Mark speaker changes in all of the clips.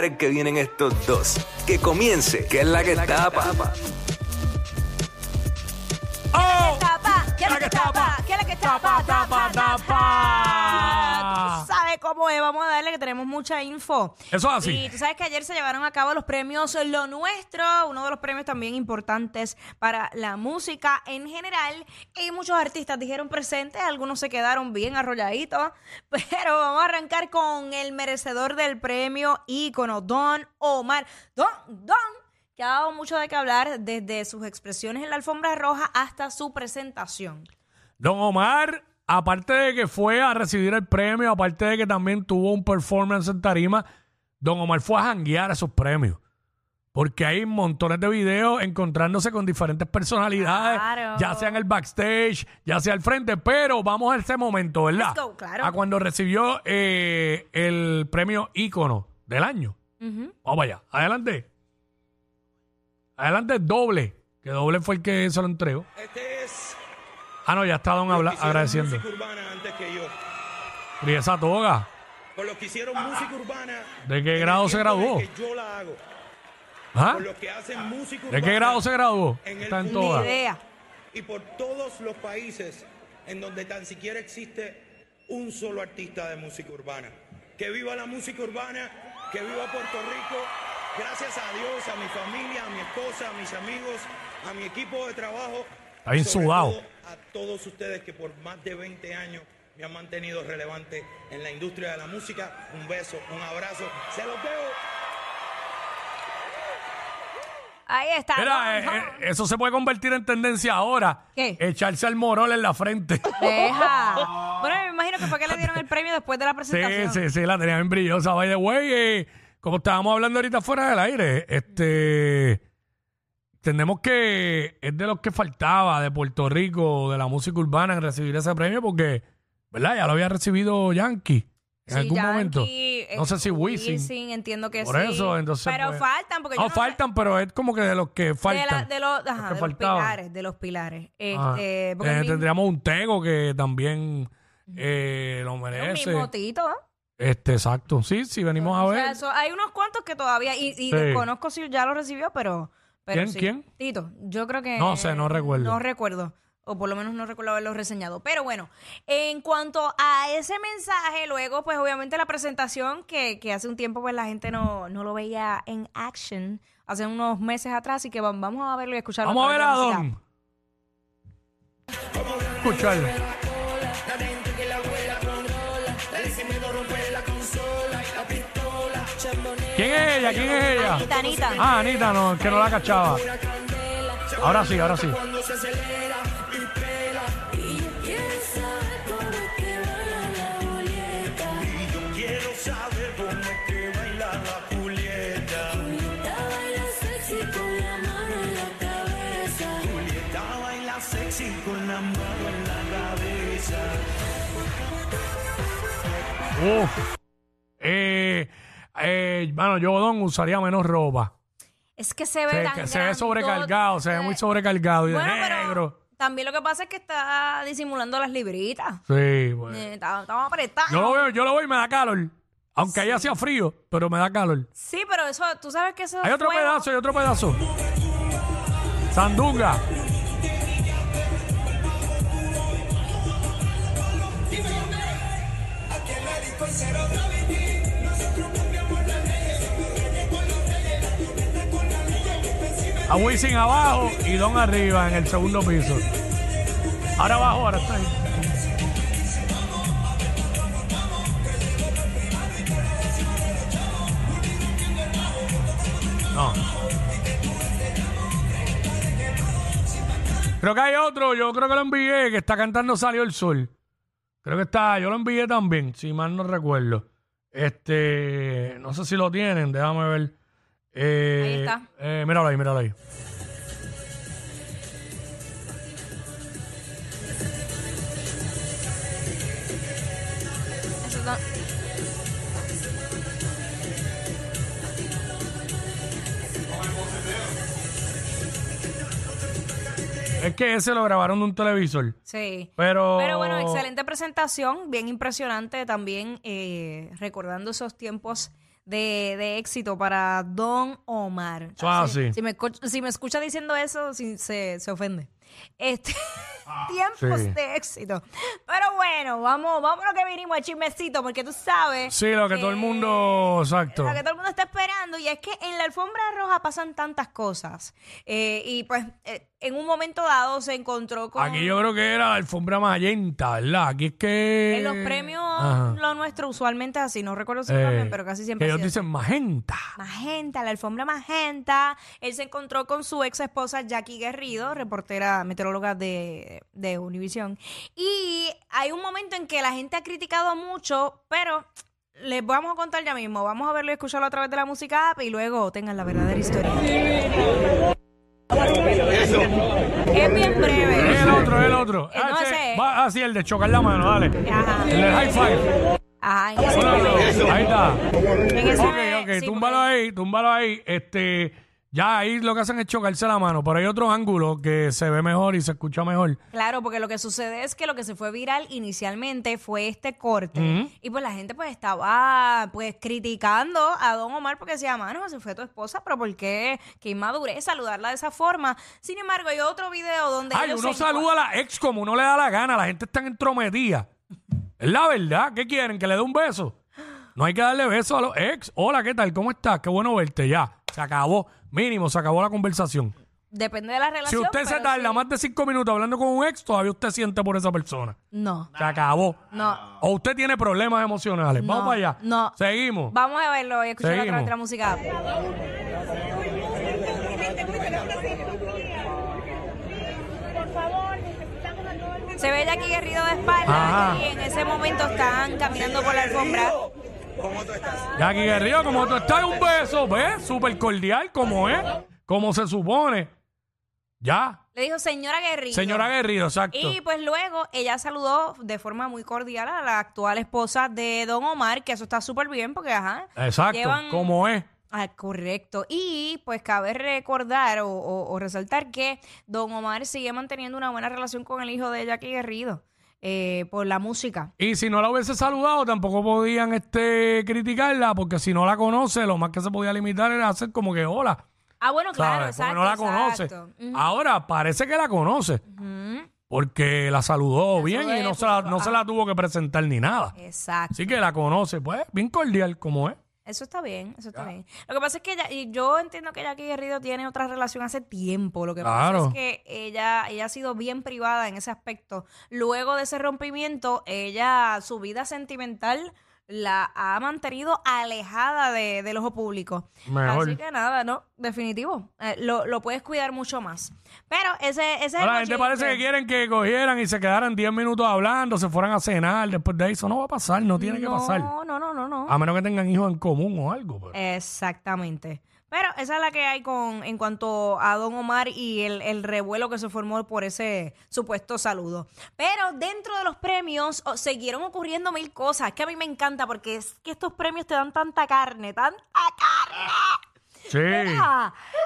Speaker 1: que vienen estos dos. Que comience, que es la que tapa.
Speaker 2: ¡Oh!
Speaker 3: tapa? ¿Quién es
Speaker 2: La
Speaker 3: la que
Speaker 2: que
Speaker 3: tapa?
Speaker 2: tapa.
Speaker 3: ¿Quién es la que
Speaker 2: Tapa,
Speaker 3: tapa?
Speaker 2: tapa,
Speaker 3: Tapa,
Speaker 2: tapa.
Speaker 3: Cómo es. Vamos a darle que tenemos mucha info.
Speaker 2: Eso es así.
Speaker 3: Y tú sabes que ayer se llevaron a cabo los premios Lo Nuestro, uno de los premios también importantes para la música en general. Y muchos artistas dijeron presentes, algunos se quedaron bien arrolladitos. Pero vamos a arrancar con el merecedor del premio ícono, Don Omar. Don, Don que ha dado mucho de qué hablar desde sus expresiones en la alfombra roja hasta su presentación.
Speaker 2: Don Omar, aparte de que fue a recibir el premio, aparte de que también tuvo un performance en tarima, Don Omar fue a janguear esos premios. Porque hay montones de videos encontrándose con diferentes personalidades,
Speaker 3: Claro.
Speaker 2: ya sea en el backstage, ya sea al frente, pero vamos a ese momento, ¿verdad?
Speaker 3: Let's go, claro.
Speaker 2: A cuando recibió eh, el premio ícono del año.
Speaker 3: Ujú.
Speaker 2: Vamos allá, adelante. Adelante, doble, que doble fue el que se lo entregó.
Speaker 4: Este es
Speaker 2: Ah, no, ya está Don
Speaker 4: los
Speaker 2: habla-
Speaker 4: que hicieron
Speaker 2: agradeciendo.
Speaker 4: música urbana antes que yo.
Speaker 2: Y esa toga.
Speaker 4: Por los que hicieron música urbana.
Speaker 2: ¿De qué
Speaker 4: en el
Speaker 2: grado se
Speaker 4: tiempo en el
Speaker 2: graduó?
Speaker 4: que yo la hago.
Speaker 2: ¿Ah?
Speaker 4: Por los que hacen música
Speaker 2: ¿De
Speaker 4: urbana.
Speaker 2: qué grado se graduó?
Speaker 4: En el
Speaker 2: Está en
Speaker 4: mundo.
Speaker 3: Ni
Speaker 2: toga.
Speaker 3: idea.
Speaker 4: Y por todos los países en donde tan siquiera existe un solo artista de música urbana. Que viva la música urbana, que viva Puerto Rico. Gracias a Dios, a mi familia, a mi esposa, a mis amigos, a mi equipo de trabajo.
Speaker 2: Está bien
Speaker 4: sobre
Speaker 2: sudado.
Speaker 4: todo A todos ustedes que por más de 20 años me han mantenido relevante en la industria de la música. Un beso, un abrazo. Se los veo.
Speaker 3: Ahí está.
Speaker 2: Mira, eh, eh, eso se puede convertir en tendencia ahora.
Speaker 3: ¿Qué?
Speaker 2: Echarse al morol en la frente.
Speaker 3: Deja. Bueno, me imagino que fue que le dieron el premio después de la
Speaker 2: Sí,
Speaker 3: presentación.
Speaker 2: sí, sí, la tenía bien brillosa. By the way, eh, como estábamos hablando ahorita fuera del aire, este. Entendemos que es de los que faltaba de Puerto Rico, de la música urbana, en recibir ese premio, porque, ¿verdad? Ya lo había recibido Yankee en
Speaker 3: Sí,
Speaker 2: algún
Speaker 3: Yankee,
Speaker 2: momento.
Speaker 3: eh,
Speaker 2: No sé si Wisin.
Speaker 3: entiendo que
Speaker 2: Por
Speaker 3: sí.
Speaker 2: eso, entonces.
Speaker 3: Pero
Speaker 2: pues,
Speaker 3: faltan, porque
Speaker 2: No,
Speaker 3: yo no sé-
Speaker 2: faltan, pero es como que de los que
Speaker 3: de,
Speaker 2: faltan.
Speaker 3: la- de los, ajá,
Speaker 2: que
Speaker 3: de los pilares, de los pilares. Este,
Speaker 2: Eh,
Speaker 3: mismo-
Speaker 2: tendríamos un Tego que también eh, lo merece.
Speaker 3: mismo Tito, ¿eh?
Speaker 2: Este, exacto. Sí, sí, venimos a
Speaker 3: O
Speaker 2: ver.
Speaker 3: sea, eso- hay unos cuantos que todavía, y, y
Speaker 2: Sí.
Speaker 3: desconozco si ya lo recibió, pero... pero
Speaker 2: ¿Quién?
Speaker 3: sí.
Speaker 2: ¿Quién?
Speaker 3: Tito, yo creo que...
Speaker 2: No sé, no recuerdo.
Speaker 3: No recuerdo, o por lo menos no recuerdo haberlo reseñado. Pero bueno, en cuanto a ese mensaje, luego, pues obviamente la presentación, que, que hace un tiempo pues la gente no, no lo veía en action, hace unos meses atrás, y que va- vamos a verlo y escucharlo.
Speaker 2: Vamos a ver a. Don. Escucharlo. ¿Quién es ella? ¿Quién es ella?
Speaker 3: Anita, Anita.
Speaker 2: Ah, Anita, no, que no la cachaba. Ahora sí, ahora sí. Uf. Eh, bueno, yo, Don, usaría menos ropa.
Speaker 3: Es que se ve
Speaker 2: Se,
Speaker 3: tan
Speaker 2: que se ve
Speaker 3: grandote.
Speaker 2: sobrecargado, se ve muy sobrecargado y de
Speaker 3: Bueno, pero
Speaker 2: negro.
Speaker 3: también lo que pasa es que está disimulando las libritas.
Speaker 2: Sí, pues.
Speaker 3: Eh, Estamos estamos apretados.
Speaker 2: Yo lo veo, yo lo veo y me da calor. Aunque ahí hacía frío, pero me da calor.
Speaker 3: Sí, pero eso, tú sabes que eso
Speaker 2: Hay otro
Speaker 3: fuego-
Speaker 2: pedazo, hay otro pedazo. Sandunga. A Wisin abajo y Don arriba en el segundo piso. Ahora abajo, ahora está ahí. No. Creo que hay otro, yo creo que lo envié, que está cantando Salió el Sol. Creo que está, yo lo envié también, si mal no recuerdo. Este, no sé si lo tienen, déjame ver. Eh,
Speaker 3: Ahí está.
Speaker 2: eh, míralo ahí, míralo ahí.
Speaker 3: Eso
Speaker 2: Es que ese lo grabaron de un televisor.
Speaker 3: Sí.
Speaker 2: Pero.
Speaker 3: Pero bueno, excelente presentación, bien impresionante también, eh, recordando esos tiempos de, de éxito para Don Omar.
Speaker 2: Así.
Speaker 3: Si me, escu- si me escucha diciendo eso, si- se, se ofende. Este, tiempos
Speaker 2: sí.
Speaker 3: de éxito. Pero bueno, vamos, vamos a lo que vinimos, el chismecito, porque tú sabes.
Speaker 2: Sí, lo que todo el mundo. Exacto.
Speaker 3: Lo que todo el mundo está y es que en la alfombra roja pasan tantas cosas. Eh, y pues eh, en un momento dado se encontró con...
Speaker 2: Aquí yo creo que era la alfombra magenta, ¿verdad? Aquí es que.
Speaker 3: En los premios,
Speaker 2: Ajá.
Speaker 3: lo nuestro usualmente es así, no recuerdo si
Speaker 2: Eh,
Speaker 3: cambian, pero casi siempre
Speaker 2: ellos dicen magenta.
Speaker 3: Magenta, la alfombra magenta. Él se encontró con su ex esposa Jackie Guerrido, reportera meteoróloga de, de Univision. Y hay un momento en que la gente ha criticado mucho, pero les vamos a contar ya mismo. Vamos a verlo y escucharlo a través de la música app y luego tengan la verdadera historia. Es bien breve.
Speaker 2: El otro, el otro.
Speaker 3: Eh, no,
Speaker 2: ese- va así, el de chocar la mano, dale.
Speaker 3: Ajá.
Speaker 2: El del high five.
Speaker 3: Ajá, en ese
Speaker 2: Ahí está.
Speaker 3: En ese
Speaker 2: Ok, ok,
Speaker 3: sí,
Speaker 2: túmbalo
Speaker 3: porque-
Speaker 2: ahí, túmbalo ahí. Este, ya ahí lo que hacen es chocarse la mano, pero hay otro ángulo que se ve mejor y se escucha mejor.
Speaker 3: Claro, porque lo que sucede es que lo que se fue viral inicialmente fue este corte. Y pues la gente pues estaba pues criticando a Don Omar porque decía, mano, se fue tu esposa, pero ¿por qué? Qué inmadurez saludarla de esa forma. Sin embargo, hay otro video donde
Speaker 2: Ay,
Speaker 3: ellos
Speaker 2: uno
Speaker 3: se
Speaker 2: saluda a la ex como uno le da la gana, la gente está entrometida. Es la verdad, ¿qué quieren? ¿Que le dé un beso? No hay que darle beso a los ex. Hola, ¿qué tal? ¿Cómo estás? Qué bueno verte. Ya, se acabó. Mínimo, se acabó la conversación.
Speaker 3: Depende de la
Speaker 2: Si
Speaker 3: relación.
Speaker 2: usted se
Speaker 3: pero
Speaker 2: tarda
Speaker 3: sí.
Speaker 2: más de cinco minutos hablando con un ex, todavía usted siente por esa persona.
Speaker 3: No,
Speaker 2: Se acabó.
Speaker 3: no.
Speaker 2: O usted tiene problemas emocionales. Vamos
Speaker 3: No,
Speaker 2: para allá.
Speaker 3: no.
Speaker 2: Seguimos.
Speaker 3: Vamos a verlo y escucharlo a través
Speaker 2: Seguimos.
Speaker 3: la música. Se ve Jackie Guerrido de espalda
Speaker 2: Ajá.
Speaker 3: y en ese momento están caminando por la alfombra.
Speaker 4: ¿Cómo tú estás?
Speaker 2: Jackie Guerrero, como tú estás, un beso, ¿ves? Súper cordial, como es, como se supone. Ya.
Speaker 3: Le dijo señora Guerrido.
Speaker 2: Señora Guerrero, exacto.
Speaker 3: Y pues luego ella saludó de forma muy cordial a la actual esposa de Don Omar, que eso está súper bien porque, ajá.
Speaker 2: Exacto,
Speaker 3: llevan-
Speaker 2: como es.
Speaker 3: Ah, correcto. Y pues cabe recordar o, o- o resaltar que Don Omar sigue manteniendo una buena relación con el hijo de Jackie Guerrido eh, por la música.
Speaker 2: Y si no la hubiese saludado, tampoco podían este, criticarla, porque si no la conoce, lo más que se podía limitar era hacer como que hola.
Speaker 3: Ah, bueno, claro,
Speaker 2: ¿sabes?
Speaker 3: exacto.
Speaker 2: Porque no la conoce.
Speaker 3: exacto.
Speaker 2: Ahora parece que la conoce, porque la saludó bien y no se, la,
Speaker 3: punto
Speaker 2: no se la tuvo que presentar ni nada.
Speaker 3: Exacto.
Speaker 2: Así que la conoce, pues, bien cordial como es.
Speaker 3: Eso está bien, eso está bien. Lo que pasa es que ella, y yo entiendo que Jackie Guerrido tiene otra relación hace tiempo. Lo que
Speaker 2: Claro.
Speaker 3: pasa es que ella, ella ha sido bien privada en ese aspecto. Luego de ese rompimiento, ella, su vida sentimental la ha mantenido alejada de, del ojo público.
Speaker 2: Mejor.
Speaker 3: Así que nada, no, definitivo. Eh, lo, lo puedes cuidar mucho más. Pero ese, ese es el
Speaker 2: Ahora, la gente parece que quieren que cogieran y se quedaran 10 minutos hablando, se fueran a cenar después de. Eso no va a pasar, no tiene que pasar.
Speaker 3: No, no, no, no, no.
Speaker 2: A menos que tengan hijos en común o algo. pero-
Speaker 3: Exactamente. Pero esa es la que hay con en cuanto a Don Omar y el, el revuelo que se formó por ese supuesto saludo. Pero dentro de los premios oh, siguieron ocurriendo mil cosas que a mí me encanta porque es que estos premios te dan tanta carne, tanta carne.
Speaker 2: Sí.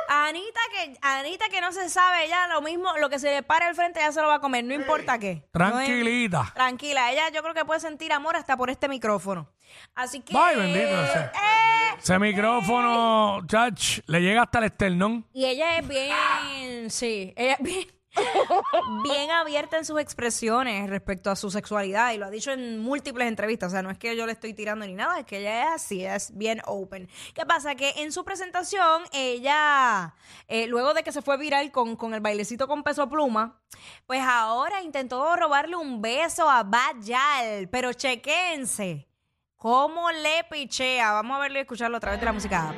Speaker 3: Anita que Anita que no se sabe ya lo mismo, lo que se le pare al frente ya se lo va a comer, no importa qué. No es-
Speaker 2: Tranquilita.
Speaker 3: tranquila, ella yo creo que puede sentir amor hasta por este micrófono. Así que
Speaker 2: Ay, bendito sea.
Speaker 3: eh,
Speaker 2: Ese micrófono, chach, le llega hasta el esternón.
Speaker 3: Y ella es bien, sí, ella es bien, bien abierta en sus expresiones respecto a su sexualidad y lo ha dicho en múltiples entrevistas. O sea, no es que yo le estoy tirando ni nada, es que ella es así, es bien open. ¿Qué pasa? Que en su presentación, ella, eh, luego de que se fue viral con, con el bailecito con peso pluma, pues ahora intentó robarle un beso a Bad Yal. Pero chequense cómo le pichea. Vamos a verlo y escucharlo a través de la música.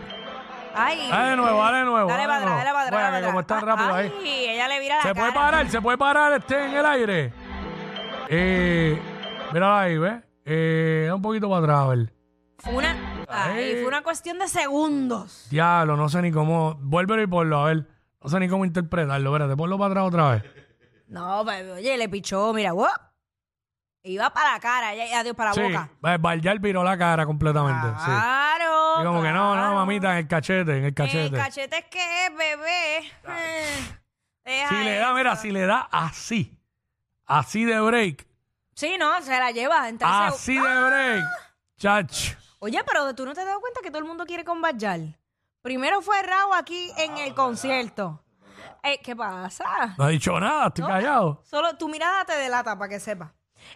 Speaker 3: Ay,
Speaker 2: Dale de nuevo, dale de nuevo.
Speaker 3: Dale para atrás, dale para atrás.
Speaker 2: Bueno, que como está rápido ahí.
Speaker 3: Ay, ella le vira la
Speaker 2: Se puede
Speaker 3: cara.
Speaker 2: parar, se puede parar este en el aire. Eh, mira ahí, ¿ves? Eh, un poquito para atrás, a ver.
Speaker 3: Fue una, ay, fue una cuestión de segundos.
Speaker 2: Diablo, no sé ni cómo. Vuélvelo y ponlo, a ver. No sé ni cómo interpretarlo. Espérate, ponlo para atrás otra vez.
Speaker 3: No, pero, oye, le pichó, mira, ¡guap! Iba para la cara, ya, adiós, para la
Speaker 2: Sí,
Speaker 3: boca.
Speaker 2: Valjar viró la cara completamente. sí. Y como que no, no,
Speaker 3: claro.
Speaker 2: mamita, en el cachete, en el
Speaker 3: El
Speaker 2: cachete.
Speaker 3: cachete es que es, bebé. Eh, deja
Speaker 2: si le da, mira, si le da así, así de break,
Speaker 3: Sí, no, se la lleva.
Speaker 2: Así de break, chach,
Speaker 3: Oye, pero tú no te has dado cuenta que todo el mundo quiere con Bajal. Primero fue Raúl aquí en el concierto. Eh, ¿Qué pasa?
Speaker 2: No ha dicho nada, estoy callado.
Speaker 3: Solo tu mirada te delata para que sepas.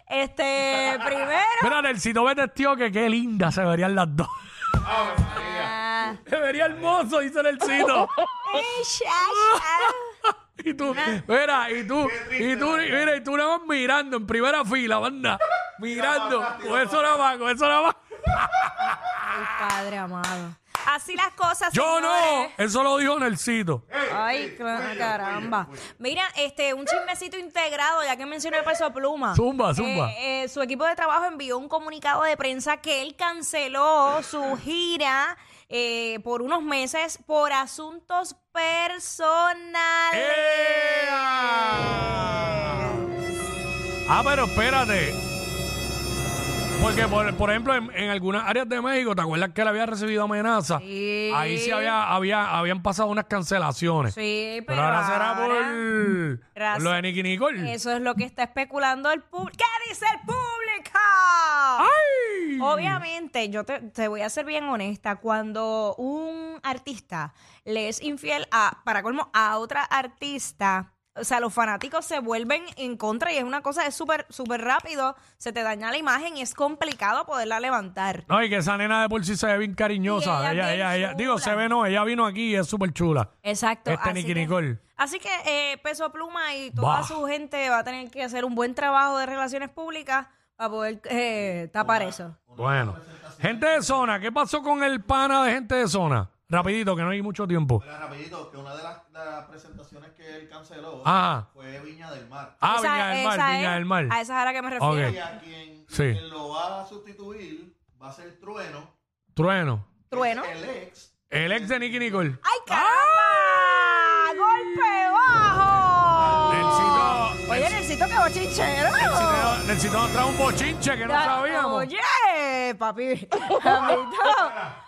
Speaker 3: Este, primero.
Speaker 2: Mira, Nelsito me testió que qué linda se verían las dos.
Speaker 3: Ah,
Speaker 2: Se vería hermoso, dice Nelsito.
Speaker 3: eh, ya,
Speaker 2: Y tú, mira, y tú, y tú, mira, y tú nada más mirando en primera fila, banda. Mirando. Con eso nada más, con eso nada más.
Speaker 3: Ay, padre amado. Así las cosas.
Speaker 2: Yo no,
Speaker 3: señores.
Speaker 2: eso lo dijo Nelsito.
Speaker 3: Ay, cla- caramba. Mira, este, un chismecito integrado, ya que mencioné el peso pluma.
Speaker 2: Zumba, zumba.
Speaker 3: Eh, eh, su equipo de trabajo envió un comunicado de prensa que él canceló su gira eh, por unos meses por asuntos personales.
Speaker 2: ¡Ea! Ah, pero espérate. Porque, por, por ejemplo, en, en algunas áreas de México, ¿te acuerdas que él había recibido amenazas?
Speaker 3: Sí.
Speaker 2: Ahí sí había, había, habían pasado unas cancelaciones.
Speaker 3: Sí, pero,
Speaker 2: pero ahora será por, por lo de Nicky Nicole.
Speaker 3: Eso es lo que está especulando el público. ¿Qué dice el público?
Speaker 2: ¡Ay!
Speaker 3: Obviamente, yo te, te voy a ser bien honesta. Cuando un artista le es infiel a, para colmo, a otra artista, o sea, los fanáticos se vuelven en contra y es una cosa, es súper, súper rápido, se te daña la imagen y es complicado poderla levantar.
Speaker 2: No, y que esa nena de por sí se ve bien cariñosa.
Speaker 3: Y ella
Speaker 2: ella,
Speaker 3: bien
Speaker 2: ella, ella- digo, se ve no, ella vino aquí y es súper chula.
Speaker 3: Exacto.
Speaker 2: Este
Speaker 3: así
Speaker 2: Nicky
Speaker 3: que-
Speaker 2: Nicole.
Speaker 3: Así que eh, Peso Pluma y toda
Speaker 2: Bah.
Speaker 3: su gente va a tener que hacer un buen trabajo de relaciones públicas para poder eh, tapar eso.
Speaker 2: Bueno. Gente de zona, ¿qué pasó con el pana de gente de zona? Rapidito, que no hay mucho tiempo.
Speaker 5: Mira, rapidito, que una de las, de las presentaciones que él canceló
Speaker 2: Ajá.
Speaker 5: fue Viña del Mar.
Speaker 2: Ah,
Speaker 3: Esa-
Speaker 2: Viña del Mar, Viña
Speaker 3: es-
Speaker 2: del Mar.
Speaker 3: A esa es a la que me refiero.
Speaker 2: Ok.
Speaker 5: Y a quien,
Speaker 2: Sí.
Speaker 5: quien lo va a sustituir va a ser Trueno.
Speaker 2: Trueno.
Speaker 3: Trueno.
Speaker 5: El ex.
Speaker 2: El ex de Nicky Nicole.
Speaker 3: ¡Ay, caramba! ¡Golpe bajo!
Speaker 2: Nelsito-
Speaker 3: Oye,
Speaker 2: Nels-
Speaker 3: necesito que bochinchero.
Speaker 2: Necesitamos- Necesitamos traer un bochinche que no
Speaker 3: Ya,
Speaker 2: sabíamos.
Speaker 3: Oye, papi. Amito.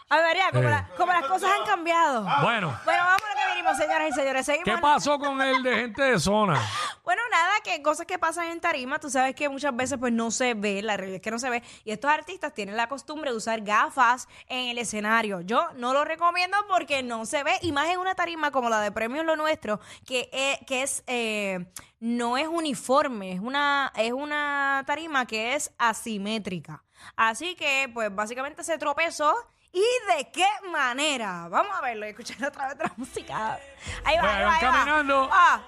Speaker 3: A ver, María, como,
Speaker 2: Eh.
Speaker 3: la- como las cosas han cambiado.
Speaker 2: Bueno,
Speaker 3: Bueno, vamos a lo que señoras y señores. Seguimos.
Speaker 2: ¿qué pasó con el de gente de zona?
Speaker 3: Bueno, nada, que cosas que pasan en tarima, tú sabes que muchas veces pues no se ve, la realidad es que no se ve, y estos artistas tienen la costumbre de usar gafas en el escenario. Yo no lo recomiendo porque no se ve, y más en una tarima como la de Premios Lo Nuestro, que, eh, que es, eh, no es uniforme, es una, es una tarima que es asimétrica. Así que, pues básicamente se tropezó. ¿Y de qué manera? Vamos a verlo y escuchar otra vez la música. Ahí va,
Speaker 2: Pues,
Speaker 3: ahí va,
Speaker 2: van
Speaker 3: ahí va.
Speaker 2: caminando.
Speaker 3: Ah.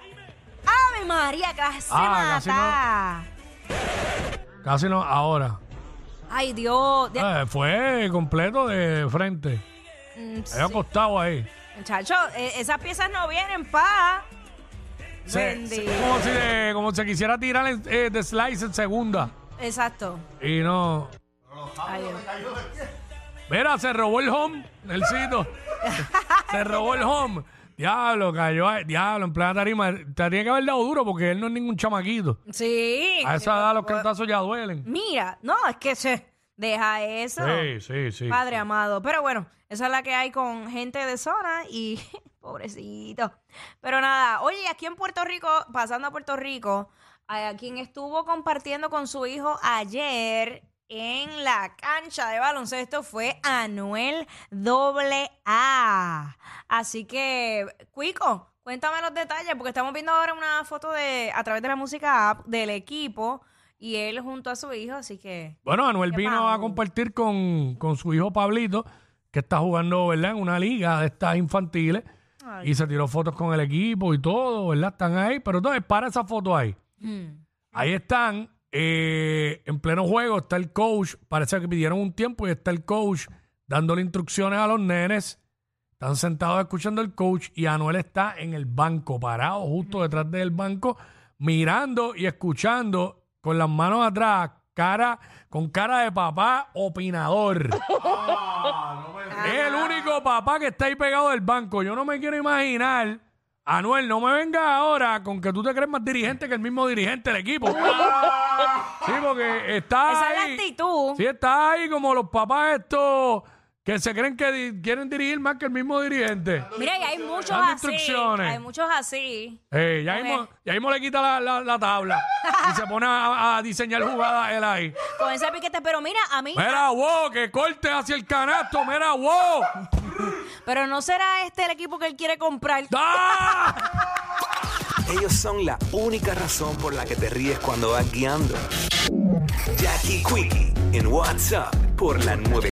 Speaker 3: ¡Ave María, casi
Speaker 2: Ah, casi
Speaker 3: mata!
Speaker 2: Casi no, ahora.
Speaker 3: Ay, Dios. De-
Speaker 2: Eh, fue completo de frente.
Speaker 3: Mm,
Speaker 2: Había acostado ahí.
Speaker 3: Muchacho, eh, esas piezas no vienen pa.
Speaker 2: Se-
Speaker 3: Bendito.
Speaker 2: se- como, si como si quisiera tirar en- eh, de slice en segunda.
Speaker 3: Exacto.
Speaker 2: Y no.
Speaker 3: Ay, Dios.
Speaker 2: Mira, se robó el home, el sitio. se robó el home. Diablo, cayó. ahí. Diablo, en plena tarima. Te tiene que haber dado duro porque él no es ningún chamaquito.
Speaker 3: Sí.
Speaker 2: A esa edad los cantazos ya duelen.
Speaker 3: Mira, no, es que se deja eso.
Speaker 2: Sí, sí, sí.
Speaker 3: Padre amado. Pero bueno, esa es la que hay con gente de zona y pobrecito. Pero nada, oye, aquí en Puerto Rico, pasando a Puerto Rico, a quien estuvo compartiendo con su hijo ayer en la cancha de baloncesto fue Anuel AA. Así que, Cuico, cuéntame los detalles, porque estamos viendo ahora una foto de a través de la música app del equipo y él junto a su hijo, así que
Speaker 2: Bueno, Anuel
Speaker 3: ¿Qué
Speaker 2: vino a compartir con, con su hijo Pablito, que está jugando, ¿verdad? En una liga de estas infantiles.
Speaker 3: Ay.
Speaker 2: Y se tiró fotos con el equipo y todo, ¿verdad? Están ahí. Pero entonces, para esa foto ahí.
Speaker 3: Hmm.
Speaker 2: Ahí están, eh, en pleno juego, está el coach. Parece que pidieron un tiempo y está el coach dándole instrucciones a los nenes. Están sentados escuchando el coach y Anuel está en el banco, parado justo detrás del banco, mirando y escuchando con las manos atrás, cara, con cara de papá opinador. Es el único papá que está ahí pegado del banco. Yo no me quiero imaginar. Anuel, no me vengas ahora con que tú te crees más dirigente que el mismo dirigente del equipo. Sí, porque está
Speaker 3: Esa es la
Speaker 2: ahí.
Speaker 3: actitud.
Speaker 2: Sí, está ahí como los papás estos que se creen que di- quieren dirigir más que el mismo dirigente.
Speaker 3: Mira, y hay muchos
Speaker 2: Dando
Speaker 3: así.
Speaker 2: instrucciones.
Speaker 3: Hay muchos así.
Speaker 2: Eh, ya, mismo, ya mismo le quita la, la- la tabla y se pone a, a diseñar jugadas él ahí.
Speaker 3: Con ese piquete. Pero mira, a mí.
Speaker 2: Mira, wow, que corte hacia el canasto, mira, wow.
Speaker 3: Pero no será este el equipo que él quiere comprar.
Speaker 2: ¡Ah!
Speaker 1: Ellos son la única razón por la que te ríes cuando vas guiando. Jackie Quickie en WhatsApp por la 9.